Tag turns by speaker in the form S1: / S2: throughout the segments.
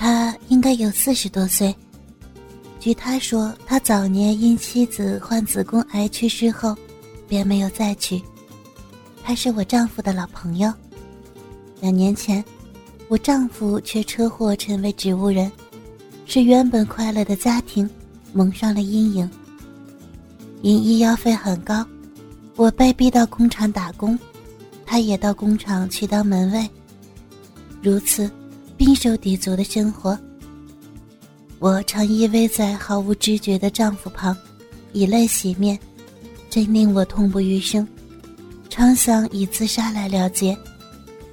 S1: 他应该有四十多岁。据他说，他早年因妻子患子宫癌去世后，便没有再娶。他是我丈夫的老朋友。两年前，我丈夫却车祸成为植物人，使原本快乐的家庭蒙上了阴影。因医药费很高，我被逼到工厂打工，他也到工厂去当门卫。如此，冰手抵足的生活。我常依偎在毫无知觉的丈夫旁，以泪洗面，真令我痛不欲生。常想以自杀来了结，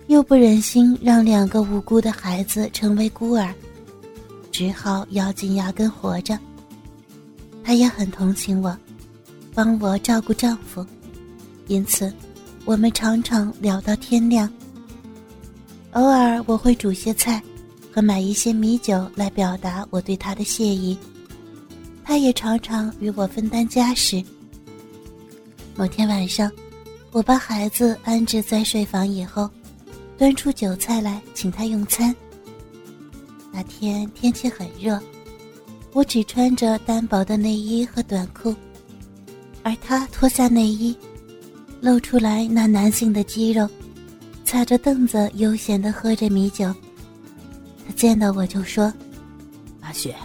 S1: 又不忍心让两个无辜的孩子成为孤儿，只好咬紧牙根活着。他也很同情我，帮我照顾丈夫，因此我们常常聊到天亮。偶尔我会煮些菜。和买一些米酒来表达我对他的谢意，他也常常与我分担家事。某天晚上，我把孩子安置在睡房以后，端出酒菜来请他用餐。那天天气很热，我只穿着单薄的内衣和短裤，而他脱下内衣，露出来那男性的肌肉，踩着凳子悠闲的喝着米酒。他见到我就说：“
S2: 阿雪，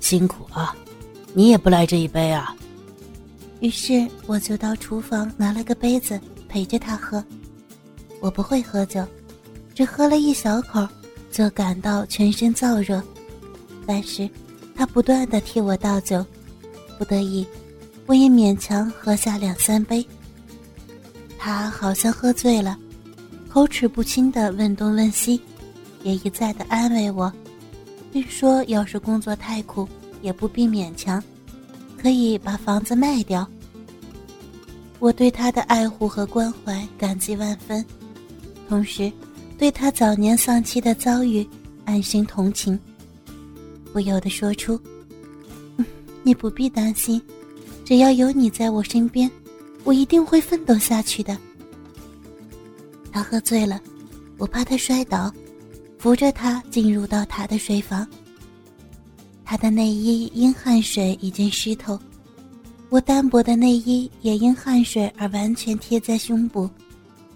S2: 辛苦啊，你也不来这一杯啊。”
S1: 于是我就到厨房拿了个杯子陪着他喝。我不会喝酒，只喝了一小口，就感到全身燥热。但是，他不断的替我倒酒，不得已，我也勉强喝下两三杯。他好像喝醉了，口齿不清的问东问西。也一再的安慰我，并说要是工作太苦，也不必勉强，可以把房子卖掉。我对他的爱护和关怀感激万分，同时对他早年丧妻的遭遇暗生同情，不由得说出：“你不必担心，只要有你在我身边，我一定会奋斗下去的。”他喝醉了，我怕他摔倒。扶着他进入到他的睡房。他的内衣因汗水已经湿透，我单薄的内衣也因汗水而完全贴在胸部，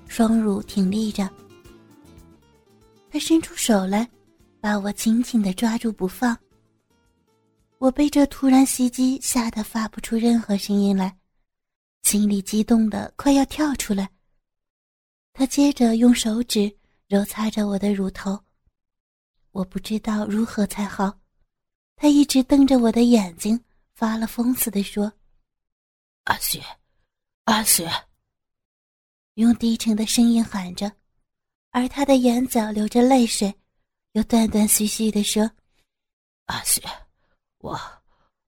S1: 双乳挺立着。他伸出手来，把我紧紧的抓住不放。我被这突然袭击吓得发不出任何声音来，心里激动的快要跳出来。他接着用手指揉擦着我的乳头。我不知道如何才好，他一直瞪着我的眼睛，发了疯似的说：“
S2: 阿雪，阿雪。”
S1: 用低沉的声音喊着，而他的眼角流着泪水，又断断续续的说：“
S2: 阿雪，我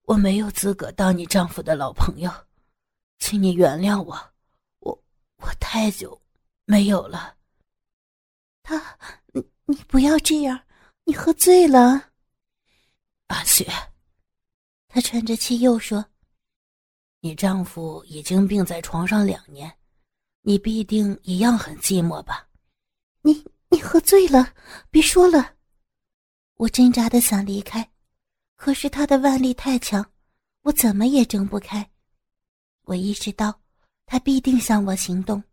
S2: 我没有资格当你丈夫的老朋友，请你原谅我，我我太久没有了。”
S1: 他，你你不要这样。你喝醉了，
S2: 阿雪。
S1: 他喘着气又说：“
S2: 你丈夫已经病在床上两年，你必定一样很寂寞吧？”
S1: 你你喝醉了，别说了。我挣扎的想离开，可是他的腕力太强，我怎么也挣不开。我意识到他必定向我行动。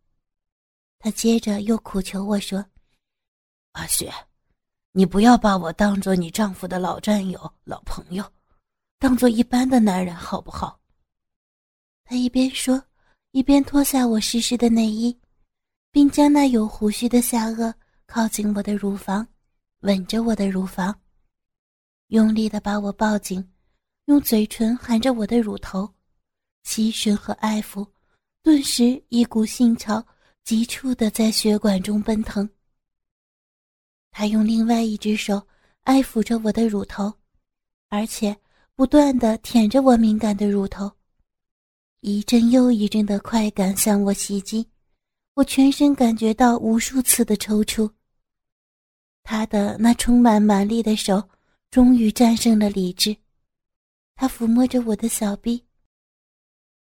S1: 他接着又苦求我说：“
S2: 阿雪。”你不要把我当做你丈夫的老战友、老朋友，当做一般的男人，好不好？
S1: 他一边说，一边脱下我湿湿的内衣，并将那有胡须的下颚靠近我的乳房，吻着我的乳房，用力的把我抱紧，用嘴唇含着我的乳头，吸吮和爱抚，顿时一股性潮急促的在血管中奔腾。他用另外一只手爱抚着我的乳头，而且不断的舔着我敏感的乳头，一阵又一阵的快感向我袭击，我全身感觉到无数次的抽搐。他的那充满蛮力的手终于战胜了理智，他抚摸着我的小臂。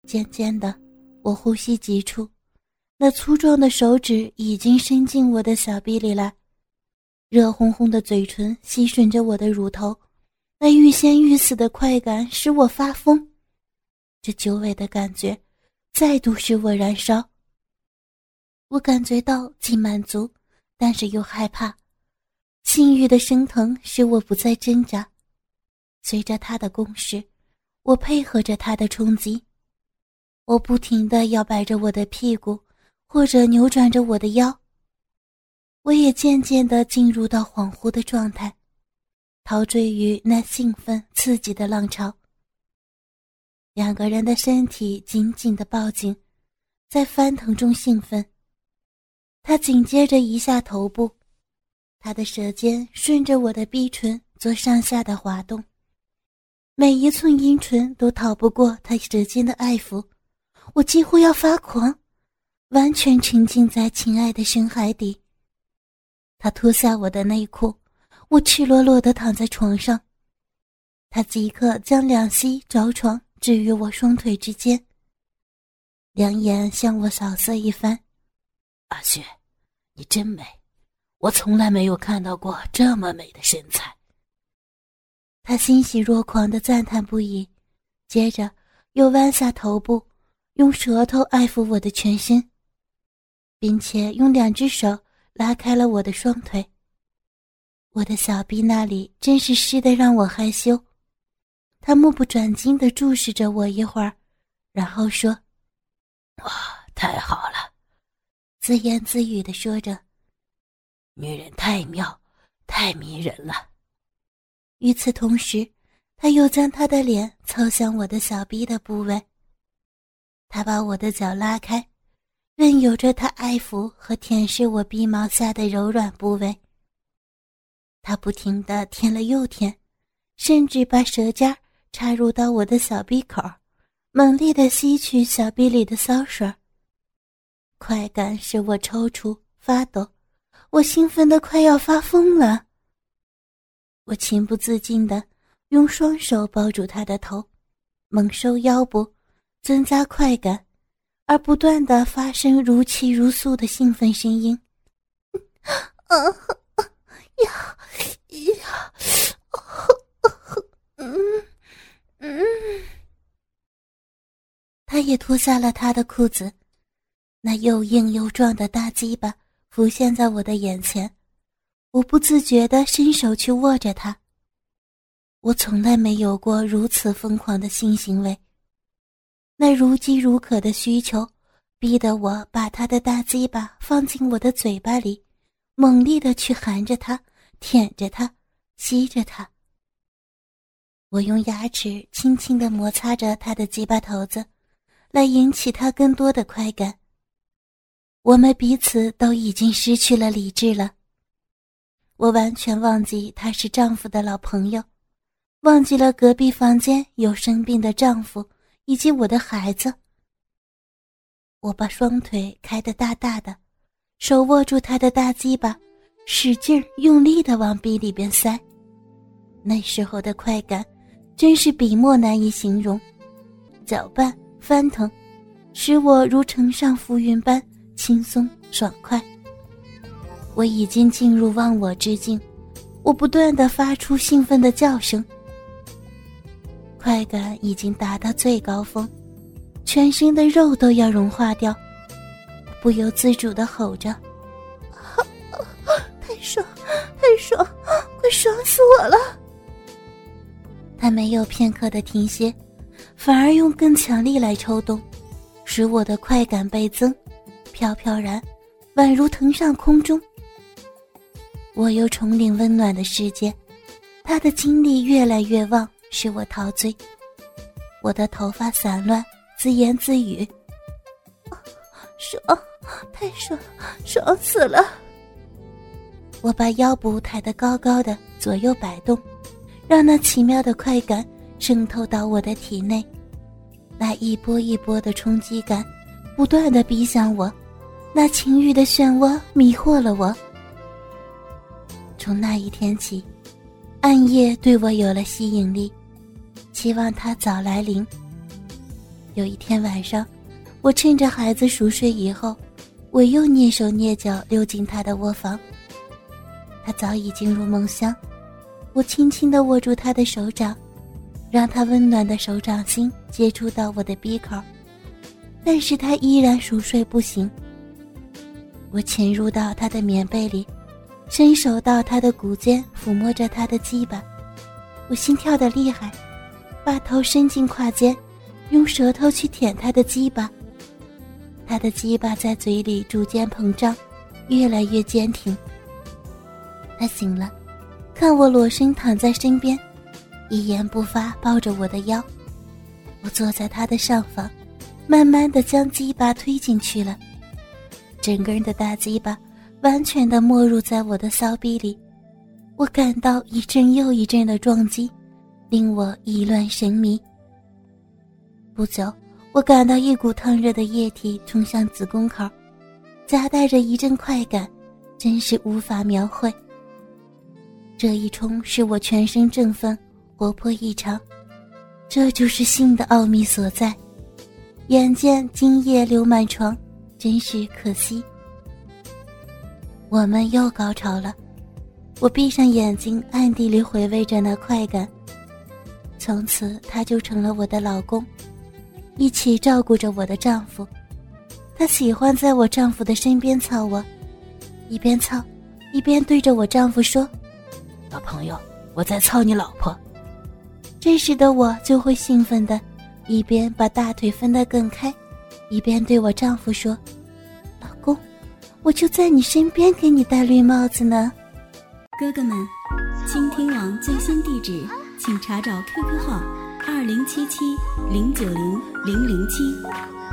S1: 渐渐的，我呼吸急促，那粗壮的手指已经伸进我的小臂里来。热烘烘的嘴唇吸吮着我的乳头，那欲仙欲死的快感使我发疯。这久违的感觉，再度使我燃烧。我感觉到既满足，但是又害怕。性欲的升腾使我不再挣扎。随着他的攻势，我配合着他的冲击。我不停地摇摆着我的屁股，或者扭转着我的腰。我也渐渐地进入到恍惚的状态，陶醉于那兴奋刺激的浪潮。两个人的身体紧紧地抱紧，在翻腾中兴奋。他紧接着一下头部，他的舌尖顺着我的逼唇做上下的滑动，每一寸阴唇都逃不过他舌尖的爱抚，我几乎要发狂，完全沉浸在情爱的深海底。他脱下我的内裤，我赤裸裸地躺在床上，他即刻将两膝着床置于我双腿之间，两眼向我扫射一番，
S2: 阿雪。你真美，我从来没有看到过这么美的身材。
S1: 他欣喜若狂的赞叹不已，接着又弯下头部，用舌头爱抚我的全身，并且用两只手拉开了我的双腿。我的小臂那里真是湿的让我害羞。他目不转睛的注视着我一会儿，然后说：“
S2: 哇，太好了。”
S1: 自言自语的说着：“
S2: 女人太妙，太迷人了。”
S1: 与此同时，他又将他的脸凑向我的小臂的部位。他把我的脚拉开，任由着他爱抚和舔舐我鼻毛下的柔软部位。他不停的舔了又舔，甚至把舌尖插入到我的小鼻口，猛烈的吸取小臂里的骚水。快感使我抽搐发抖，我兴奋的快要发疯了。我情不自禁的用双手抱住他的头，猛收腰部，增加快感，而不断的发生如泣如诉的兴奋声音。啊呀呀！嗯嗯，他也脱下了他的裤子。那又硬又壮的大鸡巴浮现在我的眼前，我不自觉的伸手去握着它。我从来没有过如此疯狂的性行为。那如饥如渴的需求，逼得我把他的大鸡巴放进我的嘴巴里，猛烈地去含着它，舔着它，吸着它。我用牙齿轻轻地摩擦着他的鸡巴头子，来引起他更多的快感。我们彼此都已经失去了理智了。我完全忘记他是丈夫的老朋友，忘记了隔壁房间有生病的丈夫以及我的孩子。我把双腿开得大大的，手握住他的大鸡巴，使劲用力的往鼻里边塞。那时候的快感，真是笔墨难以形容，搅拌翻腾，使我如乘上浮云般。轻松爽快，我已经进入忘我之境，我不断的发出兴奋的叫声，快感已经达到最高峰，全身的肉都要融化掉，不由自主的吼着：“太爽，太爽，快爽死我了！”他没有片刻的停歇，反而用更强力来抽动，使我的快感倍增。飘飘然，宛如腾上空中。我又重领温暖的世界，他的精力越来越旺，使我陶醉。我的头发散乱，自言自语：“爽，太爽，爽死了！”我把腰部抬得高高的，左右摆动，让那奇妙的快感渗透到我的体内。那一波一波的冲击感，不断的逼向我。那情欲的漩涡迷惑了我。从那一天起，暗夜对我有了吸引力，期望它早来临。有一天晚上，我趁着孩子熟睡以后，我又蹑手蹑脚溜进他的卧房。他早已进入梦乡。我轻轻地握住他的手掌，让他温暖的手掌心接触到我的鼻口，但是他依然熟睡不醒。我潜入到他的棉被里，伸手到他的骨间抚摸着他的鸡巴，我心跳的厉害，把头伸进胯间，用舌头去舔他的鸡巴。他的鸡巴在嘴里逐渐膨胀，越来越坚挺。他醒了，看我裸身躺在身边，一言不发抱着我的腰。我坐在他的上方，慢慢的将鸡巴推进去了。整个人的大鸡巴完全的没入在我的骚逼里，我感到一阵又一阵的撞击，令我意乱神迷。不久。我感到一股烫热的液体冲向子宫口，夹带着一阵快感，真是无法描绘。这一冲使我全身振奋，活泼异常。这就是性的奥秘所在。眼见精液流满床，真是可惜。我们又高潮了，我闭上眼睛，暗地里回味着那快感。从此，他就成了我的老公。一起照顾着我的丈夫，他喜欢在我丈夫的身边操我，一边操，一边对着我丈夫说：“
S2: 老朋友，我在操你老婆。”
S1: 这时的我就会兴奋的，一边把大腿分得更开，一边对我丈夫说：“，我就在你身边给你戴绿帽子呢。”
S3: 哥哥们，倾听网最新地址，请查找 QQ 号。二零七七零九零零零七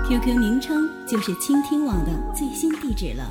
S3: ，QQ 名称就是倾听网的最新地址了。